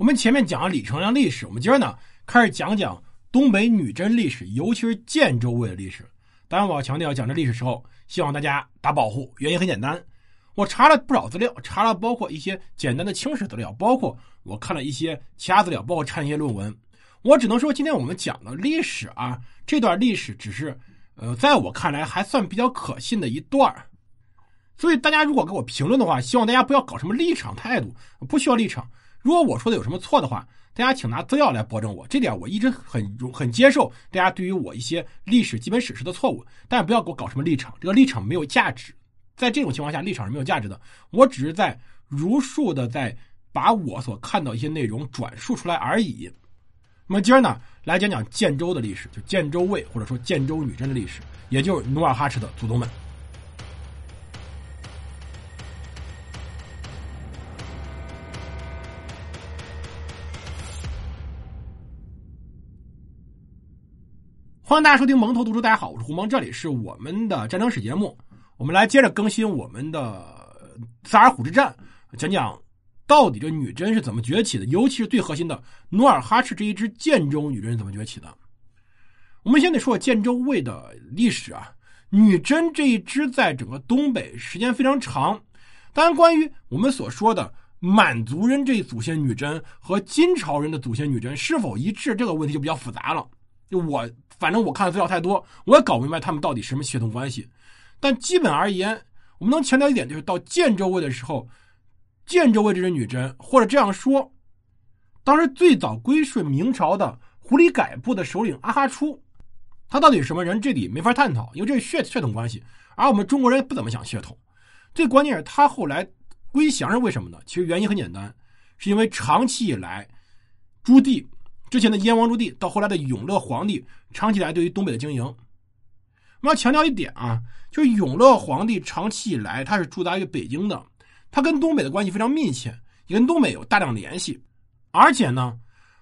我们前面讲了李成梁历史，我们今儿呢开始讲讲东北女真历史，尤其是建州卫的历史。当然，我要强调讲这历史时候，希望大家打保护。原因很简单，我查了不少资料，查了包括一些简单的清史资料，包括我看了一些其他资料，包括看一些论文。我只能说，今天我们讲的历史啊，这段历史只是，呃，在我看来还算比较可信的一段所以大家如果给我评论的话，希望大家不要搞什么立场态度，不需要立场。如果我说的有什么错的话，大家请拿资料来驳正我。这点我一直很很接受大家对于我一些历史基本史实的错误，但不要给我搞什么立场，这个立场没有价值。在这种情况下，立场是没有价值的。我只是在如数的在把我所看到一些内容转述出来而已。那么今儿呢，来讲讲建州的历史，就建州卫或者说建州女真的历史，也就是努尔哈赤的祖宗们。欢迎大家收听蒙头读书，大家好，我是胡蒙，这里是我们的战争史节目，我们来接着更新我们的萨尔浒之战，讲讲到底这女真是怎么崛起的，尤其是最核心的努尔哈赤这一支建州女真是怎么崛起的。我们先得说建州卫的历史啊，女真这一支在整个东北时间非常长，当然关于我们所说的满族人这一祖先女真和金朝人的祖先女真是否一致，这个问题就比较复杂了。就我。反正我看的资料太多，我也搞不明白他们到底什么血统关系。但基本而言，我们能强调一点，就是到建州卫的时候，建州卫这支女真，或者这样说，当时最早归顺明朝的胡里改部的首领阿哈出，他到底是什么人，这里没法探讨，因为这是血血统关系。而我们中国人不怎么讲血统，最关键是他后来归降是为什么呢？其实原因很简单，是因为长期以来朱棣。之前的燕王朱棣到后来的永乐皇帝，长期以来对于东北的经营，我们要强调一点啊，就是永乐皇帝长期以来他是驻扎于北京的，他跟东北的关系非常密切，也跟东北有大量联系。而且呢，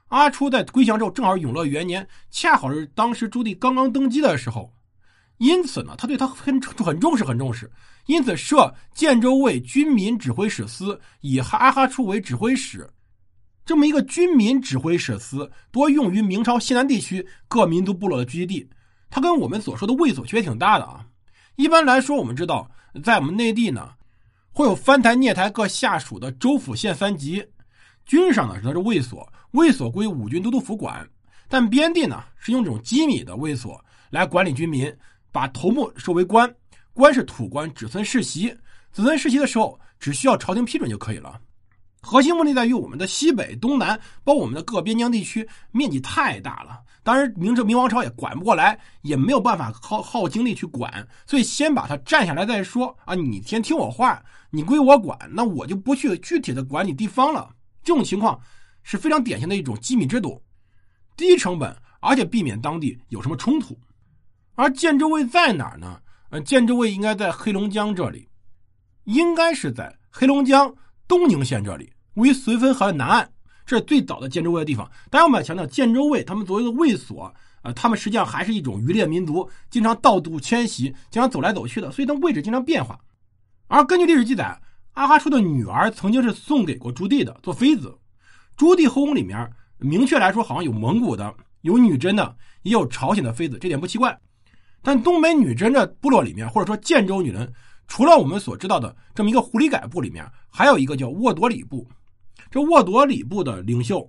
阿初在归降之后，正好永乐元年，恰好是当时朱棣刚刚登基的时候，因此呢，他对他很很重视，很重视，因此设建州卫军民指挥使司，以阿哈初为指挥使。这么一个军民指挥使司，多用于明朝西南地区各民族部落的聚集地。它跟我们所说的卫所区别挺大的啊。一般来说，我们知道，在我们内地呢，会有藩台、聂台各下属的州府县三级。军事上呢，它是卫所，卫所归五军都督府管。但边地呢，是用这种机密的卫所来管理军民，把头目收为官，官是土官，子孙世袭。子孙世袭的时候，只需要朝廷批准就可以了。核心问题在于我们的西北、东南，包括我们的各边疆地区，面积太大了。当然，明朝明王朝也管不过来，也没有办法耗耗精力去管，所以先把它占下来再说啊！你先听我话，你归我管，那我就不去具体的管理地方了。这种情况是非常典型的一种机密制度，低成本，而且避免当地有什么冲突。而建州卫在哪儿呢？呃，建州卫应该在黑龙江这里，应该是在黑龙江。东宁县这里位于绥芬河南岸，这是最早的建州卫的地方。当然，我们要强调，建州卫他们作为一个卫所，呃，他们实际上还是一种渔猎民族，经常盗渡迁徙，经常走来走去的，所以他们位置经常变化。而根据历史记载，阿哈出的女儿曾经是送给过朱棣的做妃子。朱棣后宫里面，明确来说，好像有蒙古的，有女真的，也有朝鲜的妃子，这点不奇怪。但东北女真的部落里面，或者说建州女人。除了我们所知道的这么一个狐狸改部里面，还有一个叫沃多里部。这沃多里部的领袖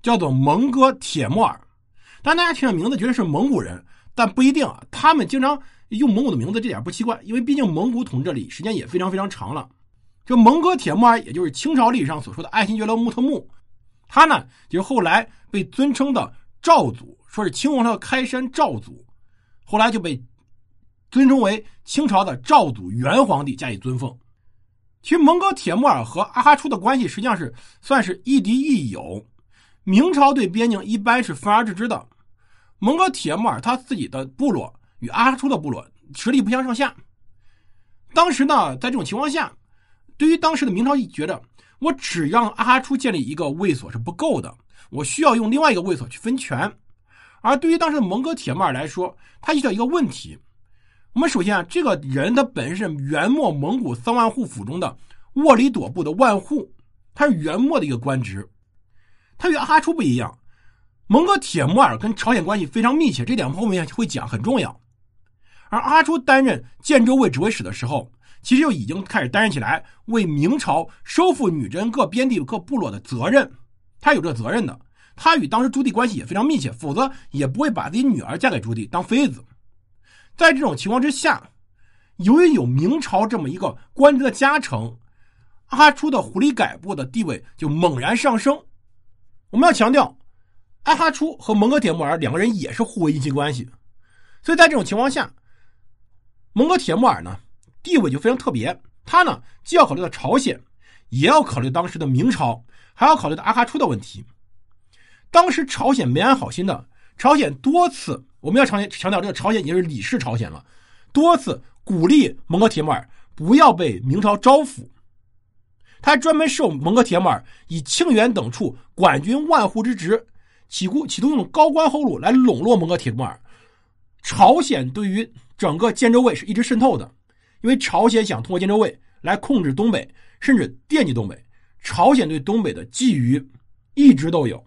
叫做蒙哥铁木尔。当，大家听这名字觉得是蒙古人，但不一定啊。他们经常用蒙古的名字，这点不奇怪，因为毕竟蒙古统治里时间也非常非常长了。这蒙哥铁木尔，也就是清朝历史上所说的爱新觉罗穆特木，他呢就是后来被尊称的赵祖，说是清王朝的开山赵祖，后来就被。尊称为清朝的赵祖元皇帝加以尊奉。其实蒙哥铁木尔和阿哈出的关系实际上是算是亦敌亦友。明朝对边境一般是分而治之的。蒙哥铁木尔他自己的部落与阿哈出的部落实力不相上下。当时呢，在这种情况下，对于当时的明朝觉得，我只让阿哈出建立一个卫所是不够的，我需要用另外一个卫所去分权。而对于当时的蒙哥铁木尔来说，他遇到一个问题。我们首先啊，这个人他本身是元末蒙古三万户府中的沃里朵部的万户，他是元末的一个官职。他与阿哈初不一样，蒙哥铁木儿跟朝鲜关系非常密切，这点后面会讲很重要。而阿哈初担任建州卫指挥使的时候，其实就已经开始担任起来为明朝收复女真各边地各部落的责任，他有这责任的。他与当时朱棣关系也非常密切，否则也不会把自己女儿嫁给朱棣当妃子。在这种情况之下，由于有明朝这么一个官职的加成，阿哈初的狐狸改部的地位就猛然上升。我们要强调，阿哈初和蒙哥铁木儿两个人也是互为姻亲关系，所以在这种情况下，蒙哥铁木儿呢地位就非常特别。他呢既要考虑到朝鲜，也要考虑当时的明朝，还要考虑到阿哈初的问题。当时朝鲜没安好心的，朝鲜多次我们要强强调，这个朝鲜已经是李氏朝鲜了，多次鼓励蒙哥铁木儿不要被明朝招抚。他还专门授蒙哥铁木儿以庆元等处管军万户之职，企图企图用高官厚禄来笼络蒙哥铁木儿。朝鲜对于整个建州卫是一直渗透的，因为朝鲜想通过建州卫来控制东北，甚至惦记东北。朝鲜对东北的觊觎一直都有。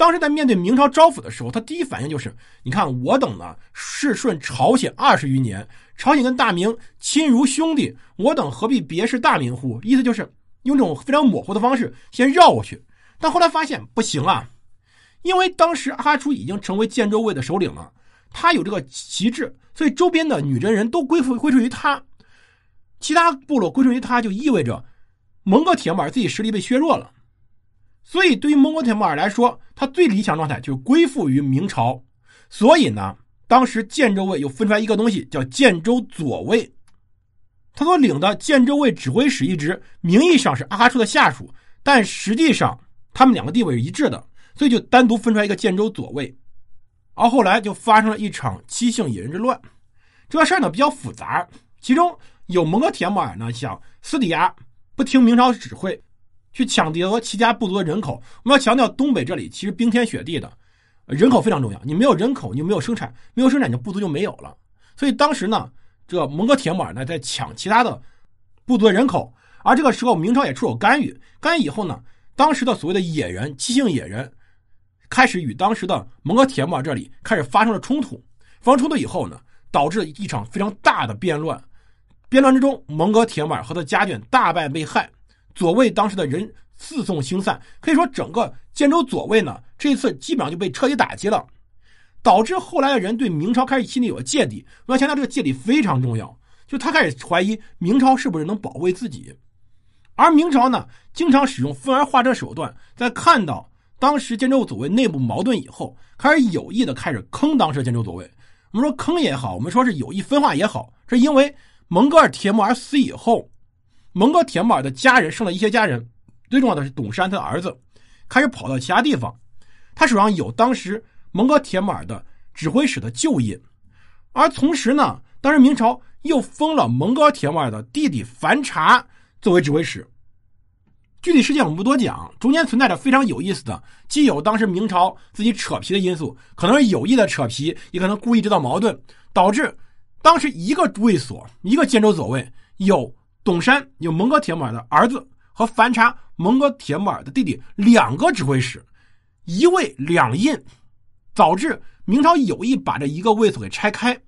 当时在面对明朝招抚的时候，他第一反应就是：你看我等呢是顺朝鲜二十余年，朝鲜跟大明亲如兄弟，我等何必别视大明乎？意思就是。用这种非常模糊的方式先绕过去，但后来发现不行啊，因为当时阿哈初已经成为建州卫的首领了，他有这个旗帜，所以周边的女真人都归附归顺于他，其他部落归顺于他，就意味着蒙哥铁木儿自己实力被削弱了。所以对于蒙哥铁木儿来说，他最理想状态就是归附于明朝。所以呢，当时建州卫又分出来一个东西，叫建州左卫。他所领的建州卫指挥使一职，名义上是阿哈处的下属，但实际上他们两个地位是一致的，所以就单独分出来一个建州左卫。而后来就发生了一场七姓野人之乱，这个事儿呢比较复杂，其中有蒙哥铁木儿呢想私底下不听明朝指挥，去抢夺其家部族的人口。我们要强调，东北这里其实冰天雪地的，人口非常重要，你没有人口，你就没有生产，没有生产，你部族就没有了。所以当时呢。这个蒙哥铁木儿呢，在抢其他的部族的人口，而这个时候明朝也出手干预。干预以后呢，当时的所谓的野人、七姓野人，开始与当时的蒙哥铁木儿这里开始发生了冲突。发生冲突以后呢，导致一场非常大的变乱。变乱之中，蒙哥铁木儿和他家眷大败被害，左卫当时的人四送星散。可以说，整个建州左卫呢，这一次基本上就被彻底打击了。导致后来的人对明朝开始心里有了芥蒂。我要强调，这个芥蒂非常重要，就他开始怀疑明朝是不是能保卫自己。而明朝呢，经常使用分而化之手段，在看到当时建州左卫内部矛盾以后，开始有意的开始坑当时的建州左卫。我们说坑也好，我们说是有意分化也好，是因为蒙哥尔铁木儿死以后，蒙哥铁木儿的家人剩了一些家人，最重要的是董山他的儿子，开始跑到其他地方，他手上有当时。蒙哥铁木儿的指挥使的旧印，而同时呢，当时明朝又封了蒙哥铁木儿的弟弟樊察作为指挥使。具体事件我们不多讲，中间存在着非常有意思的，既有当时明朝自己扯皮的因素，可能是有意的扯皮，也可能故意制造矛盾，导致当时一个卫所，一个监州左卫有董山，有蒙哥铁木儿的儿子和樊察蒙哥铁木儿的弟弟两个指挥使，一位两印。导致明朝有意把这一个卫所给拆开，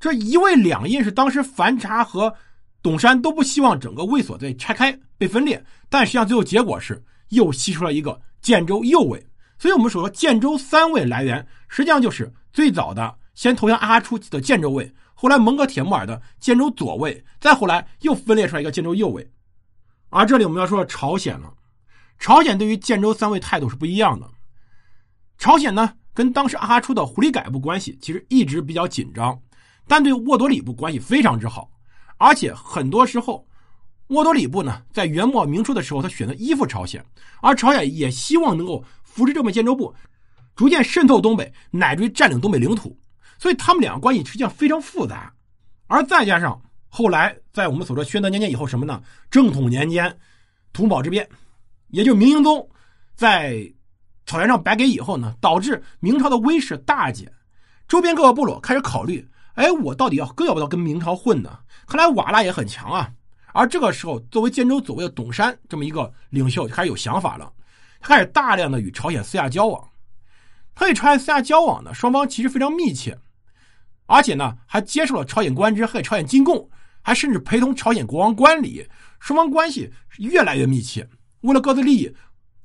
这一位两印是当时樊察和董山都不希望整个卫所被拆开被分裂，但实际上最后结果是又吸出了一个建州右卫，所以我们所说建州三卫来源实际上就是最早的先投降阿哈初的建州卫，后来蒙哥铁木儿的建州左卫，再后来又分裂出来一个建州右卫，而这里我们要说朝鲜了，朝鲜对于建州三位态度是不一样的，朝鲜呢？跟当时阿哈出的狐狸改部关系其实一直比较紧张，但对沃多里部关系非常之好，而且很多时候，沃多里部呢在元末明初的时候，他选择依附朝鲜，而朝鲜也希望能够扶持这么建州部，逐渐渗透东北，乃至于占领东北领土，所以他们两个关系实际上非常复杂，而再加上后来在我们所说宣德年间以后什么呢？正统年间，土木堡之变，也就明英宗在。草原上白给以后呢，导致明朝的威势大减，周边各个部落开始考虑：哎，我到底要更要不要跟明朝混呢？看来瓦剌也很强啊。而这个时候，作为建州左卫的董山这么一个领袖就开始有想法了。开始大量的与朝鲜私下交往。他与朝鲜私下交往呢，双方其实非常密切，而且呢还接受了朝鲜官职和朝鲜进贡，还甚至陪同朝鲜国王观礼，双方关系越来越密切。为了各自利益，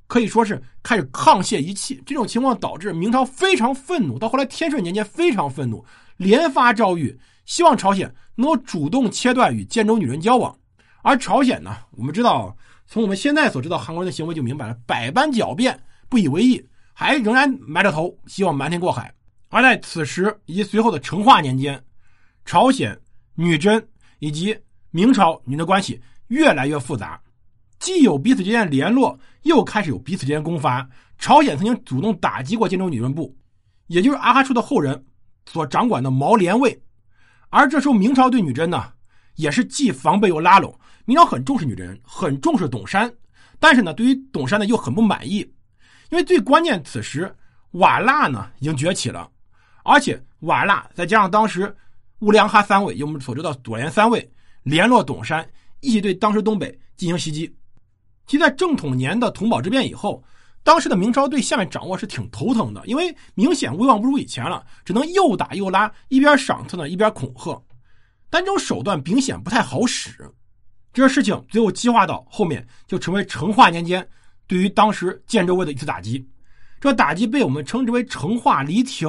可以说是开始沆瀣一气。这种情况导致明朝非常愤怒，到后来天顺年间非常愤怒，连发诏谕，希望朝鲜能够主动切断与建州女真交往。而朝鲜呢，我们知道，从我们现在所知道韩国人的行为就明白了，百般狡辩，不以为意，还仍然埋着头，希望瞒天过海。而在此时以及随后的成化年间，朝鲜、女真以及明朝女真关系越来越复杂。既有彼此之间联络，又开始有彼此之间攻伐。朝鲜曾经主动打击过建州女真部，也就是阿哈处的后人所掌管的毛连卫。而这时候明朝对女真呢，也是既防备又拉拢。明朝很重视女真，很重视董山，但是呢，对于董山呢又很不满意，因为最关键此时瓦剌呢已经崛起了，而且瓦剌再加上当时乌良哈三位，有我们所知道左联三位联络董山，一起对当时东北进行袭击。其在正统年的同保之变以后，当时的明朝对下面掌握是挺头疼的，因为明显威望不如以前了，只能又打又拉，一边赏赐呢，一边恐吓，但这种手段明显不太好使。这个事情最后激化到后面，就成为成化年间对于当时建州卫的一次打击。这打击被我们称之为成化离庭。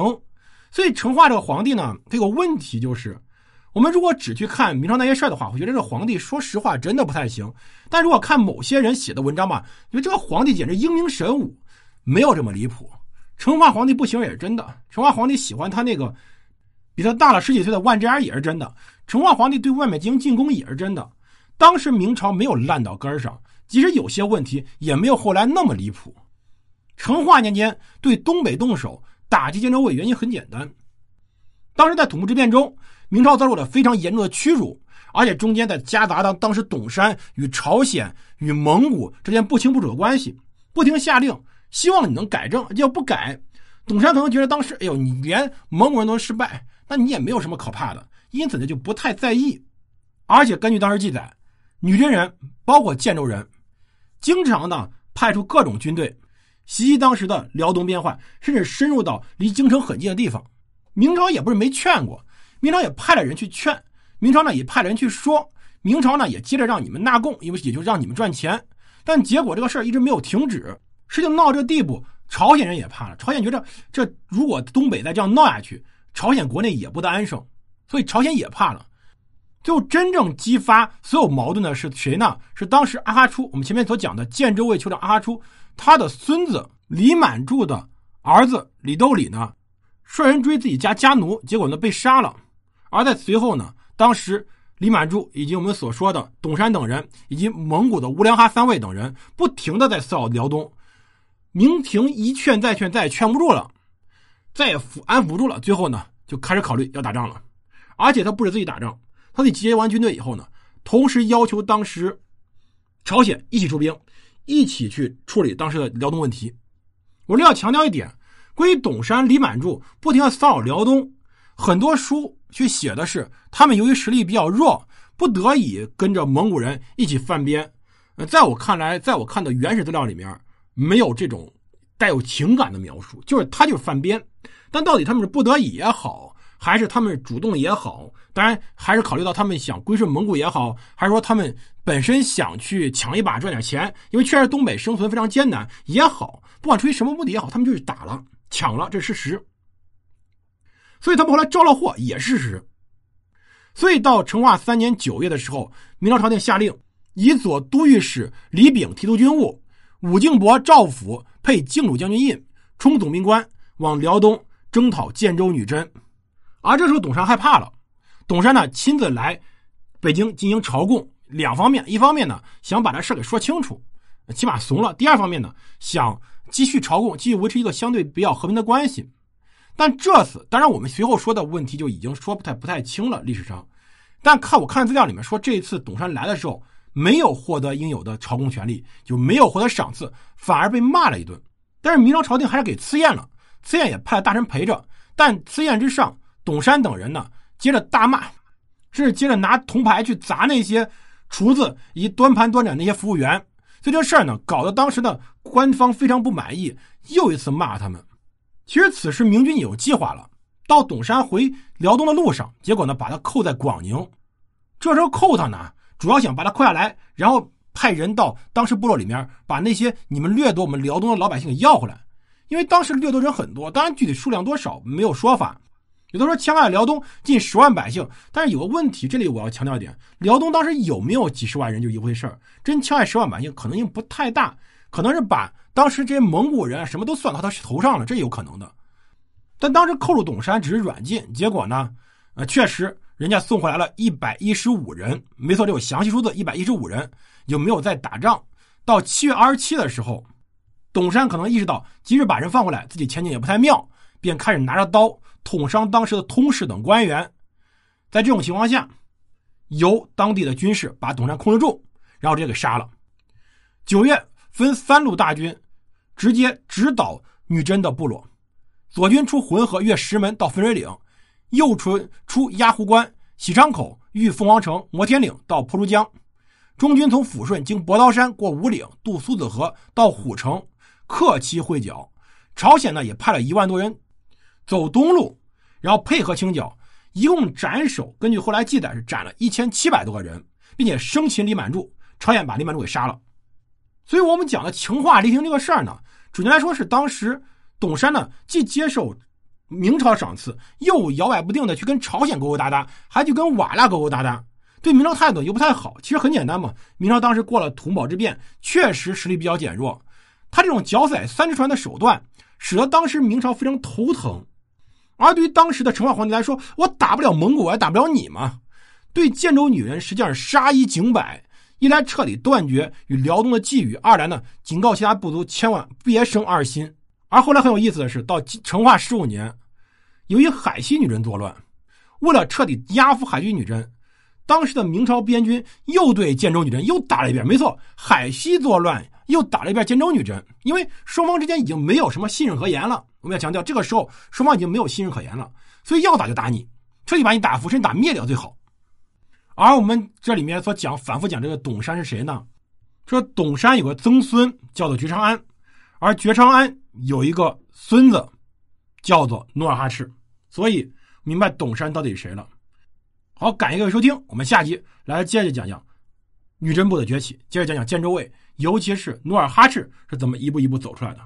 所以成化这个皇帝呢，他有个问题就是。我们如果只去看明朝那些事儿的话，我觉得这个皇帝说实话真的不太行。但如果看某些人写的文章吧，觉得这个皇帝简直英明神武，没有这么离谱。成化皇帝不行也是真的，成化皇帝喜欢他那个比他大了十几岁的万贞儿也是真的。成化皇帝对外面进行进攻也是真的。当时明朝没有烂到根儿上，即使有些问题，也没有后来那么离谱。成化年间对东北动手打击建州卫，原因很简单，当时在土木之变中。明朝遭受了非常严重的屈辱，而且中间在夹杂当当时董山与朝鲜与蒙古之间不清不楚的关系，不停下令希望你能改正，要不改，董山可能觉得当时哎呦你连蒙古人都失败，那你也没有什么可怕的，因此呢就不太在意。而且根据当时记载，女真人包括建州人，经常呢派出各种军队袭击当时的辽东边患，甚至深入到离京城很近的地方。明朝也不是没劝过。明朝也派了人去劝，明朝呢也派了人去说，明朝呢也接着让你们纳贡，因为也就让你们赚钱。但结果这个事儿一直没有停止，事情闹这个地步，朝鲜人也怕了。朝鲜觉得这如果东北再这样闹下去，朝鲜国内也不得安生，所以朝鲜也怕了。最后真正激发所有矛盾的是谁呢？是当时阿哈出，我们前面所讲的建州卫酋长阿哈出，他的孙子李满柱的儿子李斗里呢，率人追自己家家奴，结果呢被杀了。而在随后呢，当时李满柱以及我们所说的董山等人，以及蒙古的乌良哈三位等人，不停的在骚扰辽东。明廷一劝再劝，再也劝不住了，再也抚安抚不住了。最后呢，就开始考虑要打仗了。而且他不止自己打仗，他自己集结完军队以后呢，同时要求当时朝鲜一起出兵，一起去处理当时的辽东问题。我这要强调一点，关于董山、李满柱不停的骚扰辽东，很多书。去写的是他们由于实力比较弱，不得已跟着蒙古人一起犯边。呃，在我看来，在我看的原始资料里面，没有这种带有情感的描述，就是他就是犯边。但到底他们是不得已也好，还是他们主动也好，当然还是考虑到他们想归顺蒙古也好，还是说他们本身想去抢一把赚点钱，因为确实东北生存非常艰难也好，不管出于什么目的也好，他们就是打了抢了，这是事实。所以他们后来招了祸也是事实。所以到成化三年九月的时候，明朝朝廷下令，以左都御史李炳提督军务，武敬伯赵府配靖鲁将军印，充总兵官，往辽东征讨建州女真。而这时候董山害怕了，董山呢亲自来北京进行朝贡，两方面，一方面呢想把这事给说清楚，起码怂了；第二方面呢想继续朝贡，继续维持一个相对比较和平的关系。但这次，当然我们随后说的问题就已经说不太不太清了。历史上，但看我看资料里面说，这一次董山来的时候没有获得应有的朝贡权利，就没有获得赏赐，反而被骂了一顿。但是明朝朝廷还是给赐宴了，赐宴也派了大臣陪着。但赐宴之上，董山等人呢，接着大骂，甚至接着拿铜牌去砸那些厨子以及端盘端盏那些服务员。所以这事儿呢，搞得当时的官方非常不满意，又一次骂他们。其实此时明军有计划了，到董山回辽东的路上，结果呢把他扣在广宁。这时候扣他呢，主要想把他扣下来，然后派人到当时部落里面，把那些你们掠夺我们辽东的老百姓给要回来。因为当时掠夺人很多，当然具体数量多少没有说法。有的说枪害辽东近十万百姓，但是有个问题，这里我要强调一点：辽东当时有没有几十万人就一回事儿，真枪害十万百姓可能性不太大，可能是把当时这些蒙古人什么都算到他头上了，这有可能的。但当时扣住董山只是软禁，结果呢，呃，确实人家送回来了一百一十五人，没错，这有详细数字，一百一十五人有没有在打仗？到七月二十七的时候。董山可能意识到，即使把人放回来，自己前景也不太妙，便开始拿着刀捅伤当时的通事等官员。在这种情况下，由当地的军士把董山控制住，然后直接给杀了。九月，分三路大军，直接直捣女真的部落。左军出浑河，越石门到汾水岭；右出出鸭湖关、喜昌口，遇凤凰城、摩天岭到蒲珠江。中军从抚顺经博刀山过五岭，渡苏子河到虎城。克期会剿，朝鲜呢也派了一万多人走东路，然后配合清剿，一共斩首。根据后来记载是斩了一千七百多个人，并且生擒李满柱。朝鲜把李满柱给杀了。所以我们讲的情话离庭这个事儿呢，准确来说是当时董山呢既接受明朝赏赐，又摇摆不定的去跟朝鲜勾勾搭搭，还去跟瓦剌勾勾搭搭，对明朝态度又不太好。其实很简单嘛，明朝当时过了图堡之变，确实实力比较减弱。他这种脚踩三只船的手段，使得当时明朝非常头疼。而对于当时的成化皇帝来说，我打不了蒙古，我还打不了你吗？对建州女人实际上杀一儆百，一来彻底断绝与辽东的际遇，二来呢警告其他部族千万别生二心。而后来很有意思的是，到成化十五年，由于海西女真作乱，为了彻底压服海西女真，当时的明朝边军又对建州女真又打了一遍。没错，海西作乱。又打了一遍建州女真，因为双方之间已经没有什么信任可言了。我们要强调，这个时候双方已经没有信任可言了，所以要打就打你，彻底把你打服，甚至打灭掉最好。而我们这里面所讲、反复讲这个董山是谁呢？说董山有个曾孙叫做觉昌安，而觉昌安有一个孙子叫做努尔哈赤，所以明白董山到底是谁了。好，感谢各位收听，我们下集来接着讲讲女真部的崛起，接着讲讲建州卫。尤其是努尔哈赤是怎么一步一步走出来的？